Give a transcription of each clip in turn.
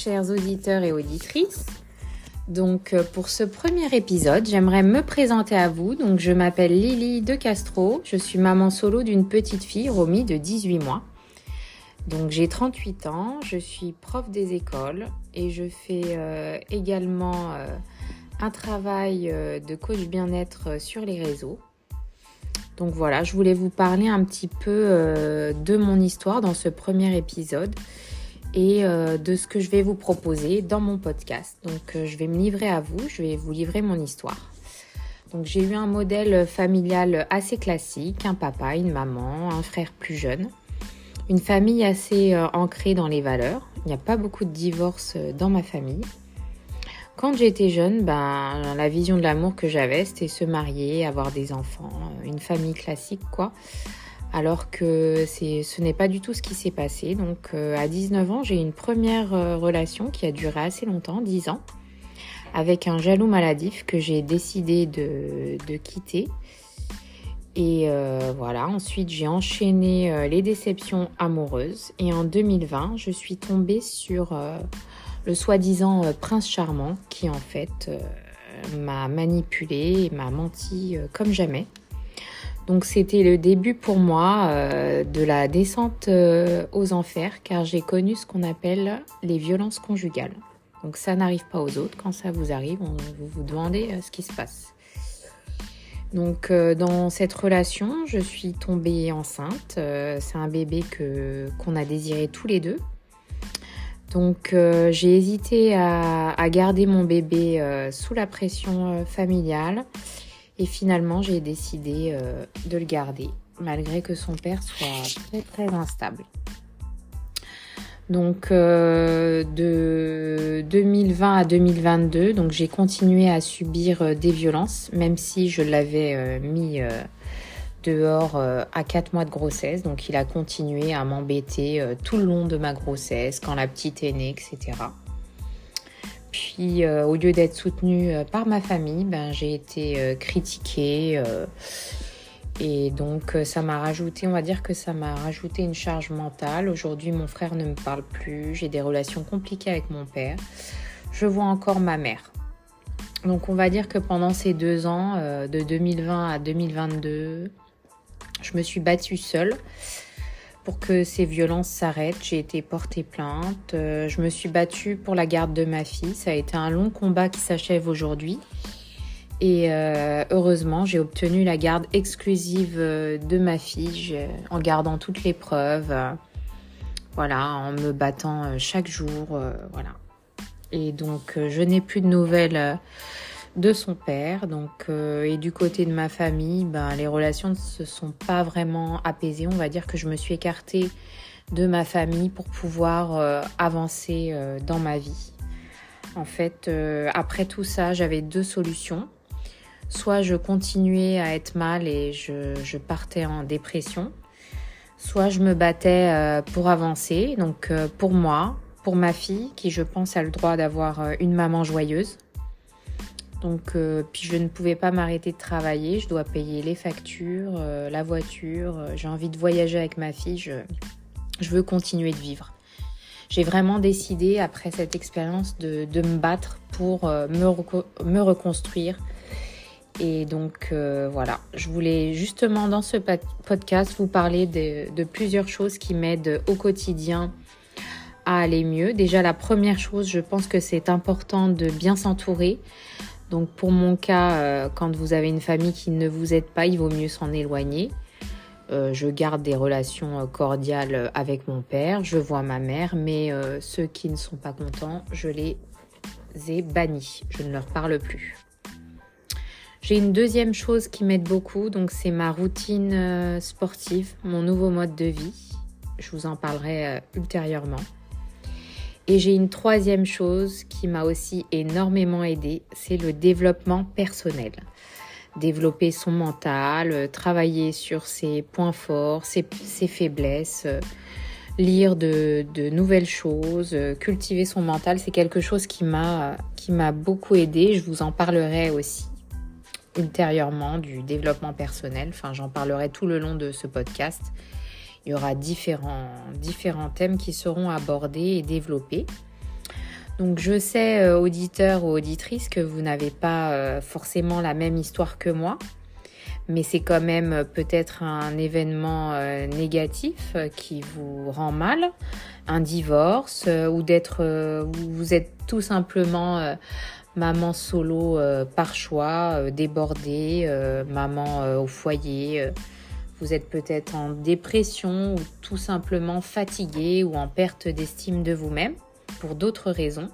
chers auditeurs et auditrices. Donc euh, pour ce premier épisode, j'aimerais me présenter à vous. Donc je m'appelle Lily de Castro, je suis maman solo d'une petite fille, Romy, de 18 mois. Donc j'ai 38 ans, je suis prof des écoles et je fais euh, également euh, un travail de coach bien-être sur les réseaux. Donc voilà, je voulais vous parler un petit peu de mon histoire dans ce premier épisode et euh, de ce que je vais vous proposer dans mon podcast. Donc euh, je vais me livrer à vous, je vais vous livrer mon histoire. Donc j'ai eu un modèle familial assez classique, un papa, une maman, un frère plus jeune, une famille assez euh, ancrée dans les valeurs. Il n'y a pas beaucoup de divorces dans ma famille. Quand j'étais jeune, ben, la vision de l'amour que j'avais, c'était se marier, avoir des enfants, une famille classique, quoi alors que ce n'est pas du tout ce qui s'est passé. Donc euh, à 19 ans, j'ai une première euh, relation qui a duré assez longtemps, 10 ans, avec un jaloux maladif que j'ai décidé de, quitter. Et euh, voilà, ensuite j'ai enchaîné les déceptions amoureuses. Et en 2020, je suis tombée sur le soi-disant prince charmant qui en fait m'a manipulée et m'a menti comme jamais. Donc c'était le début pour moi euh, de la descente euh, aux enfers car j'ai connu ce qu'on appelle les violences conjugales. Donc ça n'arrive pas aux autres, quand ça vous arrive, vous vous demandez euh, ce qui se passe. Donc dans cette relation, je suis tombée enceinte. c'est un bébé que qu'on a désiré tous les deux. Donc j'ai hésité à, à, garder mon bébé sous la pression familiale et finalement, j'ai décidé euh, de le garder, malgré que son père soit très instable. Donc euh, de 2020 à 2022, donc j'ai continué à subir euh, des violences, même si je l'avais mis dehors à 4 mois de grossesse. Donc il a continué à m'embêter tout le long de ma grossesse, quand la petite est née, etc. Euh, au lieu d'être soutenue euh, par ma famille, ben, j'ai été euh, critiquée. et donc ça m'a rajouté, on va dire que ça m'a rajouté une charge mentale. Aujourd'hui mon frère ne me parle plus, j'ai des relations compliquées avec mon père. Je vois encore ma mère. Donc on va dire que pendant ces deux ans, de 2020 à 2022, je me suis battue seule pour que ces violences s'arrêtent. J'ai été portée plainte. Euh, je me suis battue pour la garde de ma fille. Ça a été un long combat qui s'achève aujourd'hui. Et euh, heureusement, j'ai obtenu la garde exclusive euh, de ma fille en gardant toutes les preuves. voilà, en me battant chaque jour. voilà. Et donc, je n'ai plus de nouvelles de son père. Donc, euh, et du côté de ma famille, ben, les relations ne se sont pas vraiment apaisées. On va dire que je me suis écartée de ma famille pour pouvoir euh, avancer euh, dans ma vie. En fait, après tout ça, j'avais deux solutions. Soit je continuais à être mal et je, je partais en dépression, soit je me battais pour avancer. Donc pour moi, pour ma fille, qui je pense a le droit d'avoir une maman joyeuse, donc, euh, puis je ne pouvais pas m'arrêter de travailler. Je dois payer les factures, euh, la voiture. Euh, j'ai envie de voyager avec ma fille. Je, veux continuer de vivre. J'ai vraiment décidé, après cette expérience, de, me battre pour me, me, reconstruire. Et donc, voilà. Je voulais justement, dans ce podcast, vous parler de, de plusieurs choses qui m'aident au quotidien à aller mieux. Déjà, la première chose, je pense que c'est important de bien s'entourer. Donc pour mon cas, euh, quand vous avez une famille qui ne vous aide pas, il vaut mieux s'en éloigner. Euh, je garde des relations euh, cordiales avec mon père, je vois ma mère, mais ceux qui ne sont pas contents, je les ai bannis, je ne leur parle plus. J'ai une deuxième chose qui m'aide beaucoup, donc c'est ma routine sportive, mon nouveau mode de vie. Je vous en parlerai ultérieurement. Et j'ai une troisième chose qui m'a aussi énormément aidé, c'est le développement personnel. Développer son mental, euh, travailler sur ses points forts, ses, faiblesses, euh, lire de, nouvelles choses, euh, cultiver son mental, c'est quelque chose qui m'a beaucoup aidé. Je vous en parlerai aussi ultérieurement du développement personnel. Enfin, j'en parlerai tout le long de ce podcast. Il y aura différents, différents thèmes qui seront abordés et développés. Donc je sais, euh, auditeurs ou auditrices, que vous n'avez pas euh, forcément la même histoire que moi, mais c'est quand même euh, peut-être un événement négatif qui vous rend mal, un divorce, ou d'être, vous êtes tout simplement maman solo par choix, débordée, maman au foyer. Vous êtes peut-être en dépression ou tout simplement fatigué ou en perte d'estime de vous-même pour d'autres raisons.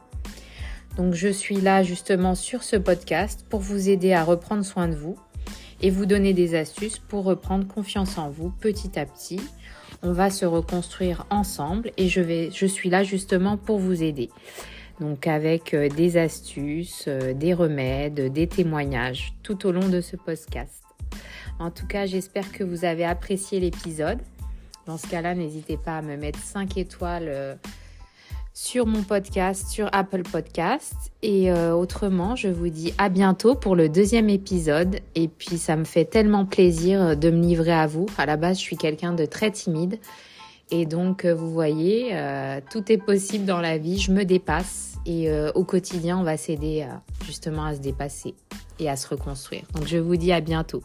Donc je suis là justement sur ce podcast pour vous aider à reprendre soin de vous et vous donner des astuces pour reprendre confiance en vous petit à petit. On va se reconstruire ensemble et je, vais, je suis là justement pour vous aider. Donc avec euh, des astuces, euh, des remèdes, des témoignages tout au long de ce podcast. En tout cas, j'espère que vous avez apprécié l'épisode. Dans ce cas-là, n'hésitez pas à me mettre 5 étoiles euh, sur mon podcast, sur Apple Podcast. Et euh, autrement, je vous dis à bientôt pour le deuxième épisode. Et puis, ça me fait tellement plaisir de me livrer à vous. À la base, je suis quelqu'un de très timide. Et donc, euh, vous voyez, euh, tout est possible dans la vie. Je me dépasse. Et au quotidien, on va s'aider justement à se dépasser et à se reconstruire. Donc, je vous dis à bientôt.